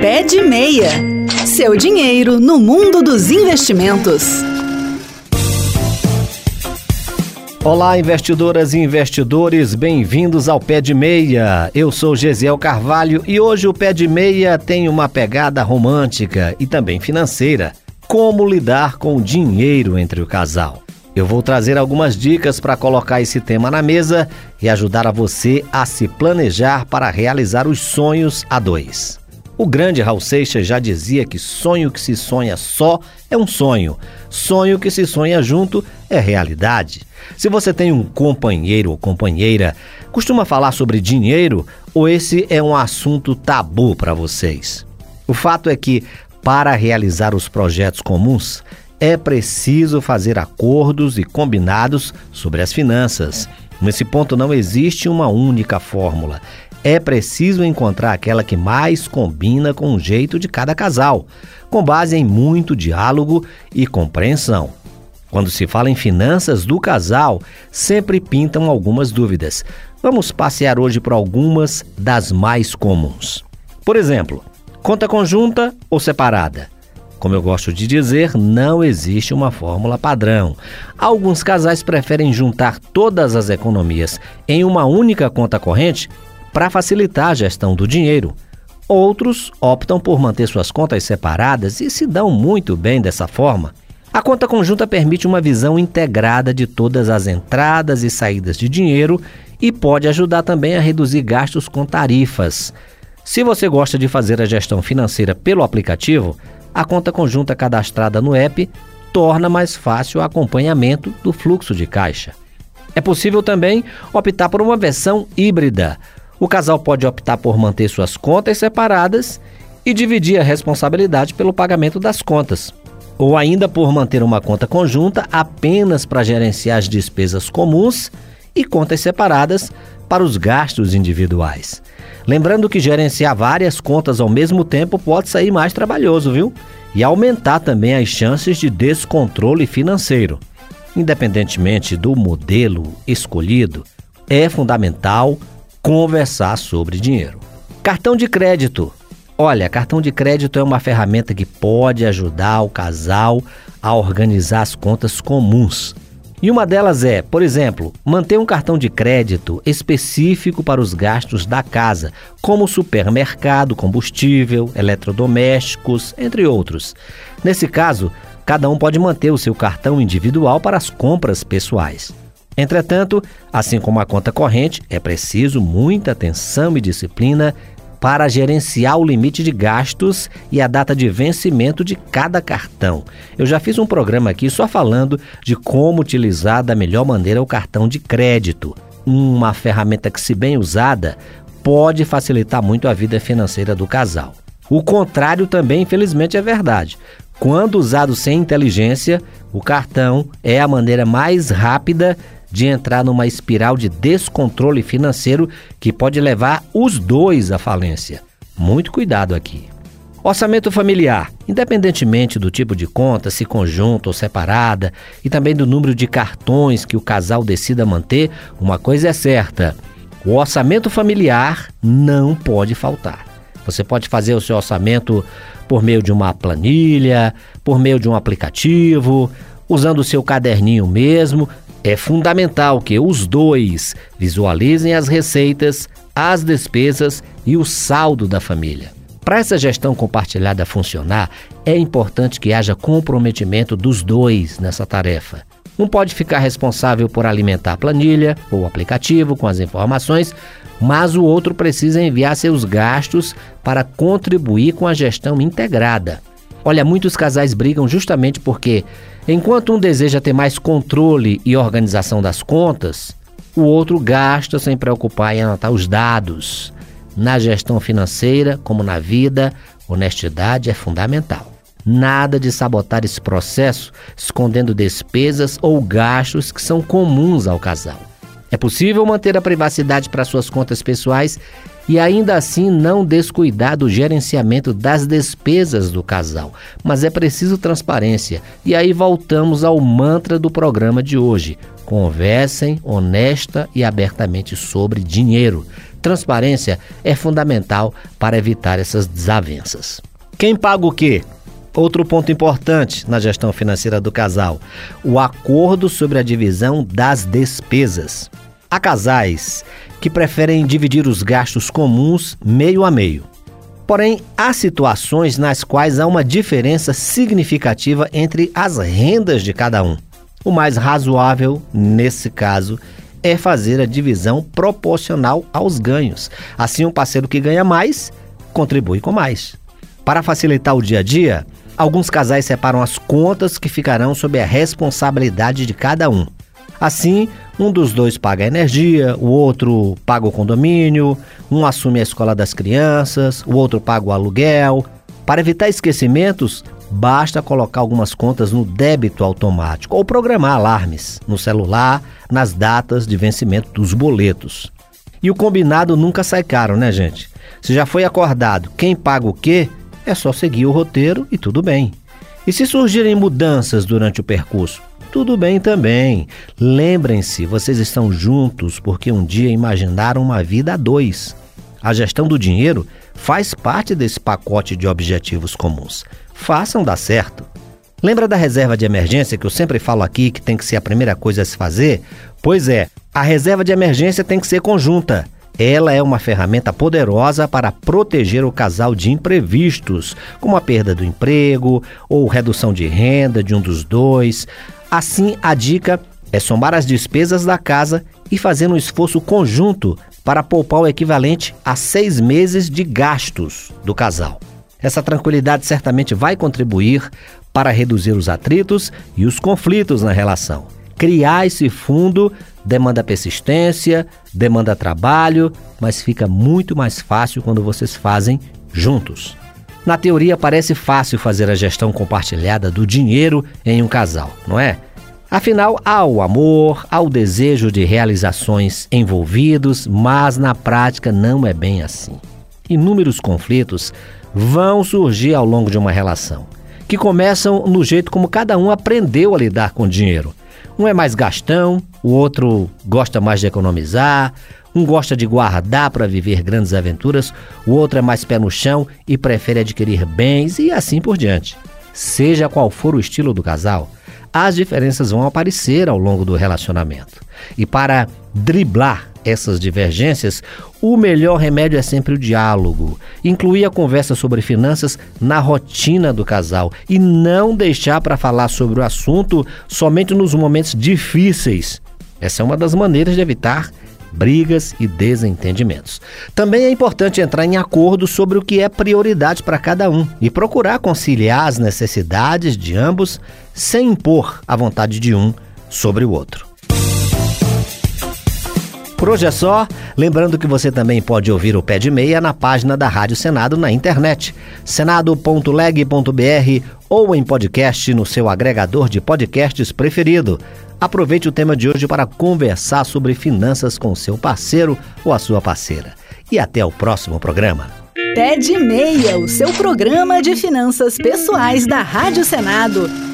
Pé de Meia. Seu dinheiro no mundo dos investimentos. Olá, investidoras e investidores, bem-vindos ao Pé de Meia. Eu sou Gesiel Carvalho e hoje o Pé de Meia tem uma pegada romântica e também financeira. Como lidar com o dinheiro entre o casal? Eu vou trazer algumas dicas para colocar esse tema na mesa e ajudar a você a se planejar para realizar os sonhos a dois. O grande Raul Seixas já dizia que sonho que se sonha só é um sonho, sonho que se sonha junto é realidade. Se você tem um companheiro ou companheira, costuma falar sobre dinheiro ou esse é um assunto tabu para vocês? O fato é que, para realizar os projetos comuns, é preciso fazer acordos e combinados sobre as finanças. Nesse ponto não existe uma única fórmula. É preciso encontrar aquela que mais combina com o jeito de cada casal, com base em muito diálogo e compreensão. Quando se fala em finanças do casal, sempre pintam algumas dúvidas. Vamos passear hoje por algumas das mais comuns. Por exemplo, conta conjunta ou separada? Como eu gosto de dizer, não existe uma fórmula padrão. Alguns casais preferem juntar todas as economias em uma única conta corrente para facilitar a gestão do dinheiro. Outros optam por manter suas contas separadas e se dão muito bem dessa forma. A conta conjunta permite uma visão integrada de todas as entradas e saídas de dinheiro e pode ajudar também a reduzir gastos com tarifas. Se você gosta de fazer a gestão financeira pelo aplicativo, a conta conjunta cadastrada no app torna mais fácil o acompanhamento do fluxo de caixa. É possível também optar por uma versão híbrida. O casal pode optar por manter suas contas separadas e dividir a responsabilidade pelo pagamento das contas, ou ainda por manter uma conta conjunta apenas para gerenciar as despesas comuns e contas separadas para os gastos individuais. Lembrando que gerenciar várias contas ao mesmo tempo pode sair mais trabalhoso, viu? E aumentar também as chances de descontrole financeiro. Independentemente do modelo escolhido, é fundamental conversar sobre dinheiro. Cartão de crédito. Olha, cartão de crédito é uma ferramenta que pode ajudar o casal a organizar as contas comuns. E uma delas é, por exemplo, manter um cartão de crédito específico para os gastos da casa, como supermercado, combustível, eletrodomésticos, entre outros. Nesse caso, cada um pode manter o seu cartão individual para as compras pessoais. Entretanto, assim como a conta corrente, é preciso muita atenção e disciplina para gerenciar o limite de gastos e a data de vencimento de cada cartão. Eu já fiz um programa aqui só falando de como utilizar da melhor maneira o cartão de crédito. Uma ferramenta que, se bem usada, pode facilitar muito a vida financeira do casal. O contrário também, infelizmente, é verdade. Quando usado sem inteligência, o cartão é a maneira mais rápida de entrar numa espiral de descontrole financeiro que pode levar os dois à falência. Muito cuidado aqui. Orçamento familiar, independentemente do tipo de conta, se conjunta ou separada, e também do número de cartões que o casal decida manter, uma coisa é certa: o orçamento familiar não pode faltar. Você pode fazer o seu orçamento por meio de uma planilha, por meio de um aplicativo, usando o seu caderninho mesmo, é fundamental que os dois visualizem as receitas, as despesas e o saldo da família. Para essa gestão compartilhada funcionar, é importante que haja comprometimento dos dois nessa tarefa. Um pode ficar responsável por alimentar a planilha ou aplicativo com as informações, mas o outro precisa enviar seus gastos para contribuir com a gestão integrada. Olha, muitos casais brigam justamente porque, enquanto um deseja ter mais controle e organização das contas, o outro gasta sem preocupar em anotar os dados. Na gestão financeira, como na vida, honestidade é fundamental. Nada de sabotar esse processo escondendo despesas ou gastos que são comuns ao casal. É possível manter a privacidade para suas contas pessoais e ainda assim não descuidar do gerenciamento das despesas do casal. Mas é preciso transparência. E aí voltamos ao mantra do programa de hoje. Conversem honesta e abertamente sobre dinheiro. Transparência é fundamental para evitar essas desavenças. Quem paga o quê? Outro ponto importante na gestão financeira do casal: o acordo sobre a divisão das despesas. Há casais que preferem dividir os gastos comuns meio a meio. Porém, há situações nas quais há uma diferença significativa entre as rendas de cada um. O mais razoável, nesse caso, é fazer a divisão proporcional aos ganhos. Assim, o parceiro que ganha mais contribui com mais. Para facilitar o dia a dia, alguns casais separam as contas que ficarão sob a responsabilidade de cada um. Assim, um dos dois paga a energia, o outro paga o condomínio, um assume a escola das crianças, o outro paga o aluguel. Para evitar esquecimentos, basta colocar algumas contas no débito automático ou programar alarmes no celular nas datas de vencimento dos boletos. E o combinado nunca sai caro, né, gente? Se já foi acordado quem paga o quê, é só seguir o roteiro e tudo bem. E se surgirem mudanças durante o percurso, tudo bem também. Lembrem-se, vocês estão juntos porque um dia imaginaram uma vida a dois. A gestão do dinheiro faz parte desse pacote de objetivos comuns. Façam dar certo. Lembra da reserva de emergência que eu sempre falo aqui que tem que ser a primeira coisa a se fazer? Pois é, a reserva de emergência tem que ser conjunta. Ela é uma ferramenta poderosa para proteger o casal de imprevistos, como a perda do emprego ou redução de renda de um dos dois. Assim, a dica é somar as despesas da casa e fazer um esforço conjunto para poupar o equivalente a seis meses de gastos do casal. Essa tranquilidade certamente vai contribuir para reduzir os atritos e os conflitos na relação. Criar esse fundo demanda persistência, demanda trabalho, mas fica muito mais fácil quando vocês fazem juntos. Na teoria, parece fácil fazer a gestão compartilhada do dinheiro em um casal, não é? Afinal, há o amor, há o desejo de realizações envolvidos, mas na prática não é bem assim. Inúmeros conflitos vão surgir ao longo de uma relação, que começam no jeito como cada um aprendeu a lidar com o dinheiro. Um é mais gastão, o outro gosta mais de economizar, um gosta de guardar para viver grandes aventuras, o outro é mais pé no chão e prefere adquirir bens e assim por diante. Seja qual for o estilo do casal, as diferenças vão aparecer ao longo do relacionamento. E para driblar essas divergências, o melhor remédio é sempre o diálogo. Incluir a conversa sobre finanças na rotina do casal e não deixar para falar sobre o assunto somente nos momentos difíceis. Essa é uma das maneiras de evitar brigas e desentendimentos. Também é importante entrar em acordo sobre o que é prioridade para cada um e procurar conciliar as necessidades de ambos sem impor a vontade de um sobre o outro. Por hoje é só. Lembrando que você também pode ouvir o Pé de Meia na página da Rádio Senado na internet, senado.leg.br ou em podcast no seu agregador de podcasts preferido. Aproveite o tema de hoje para conversar sobre finanças com seu parceiro ou a sua parceira. E até o próximo programa. De Meia, o seu programa de finanças pessoais da Rádio Senado.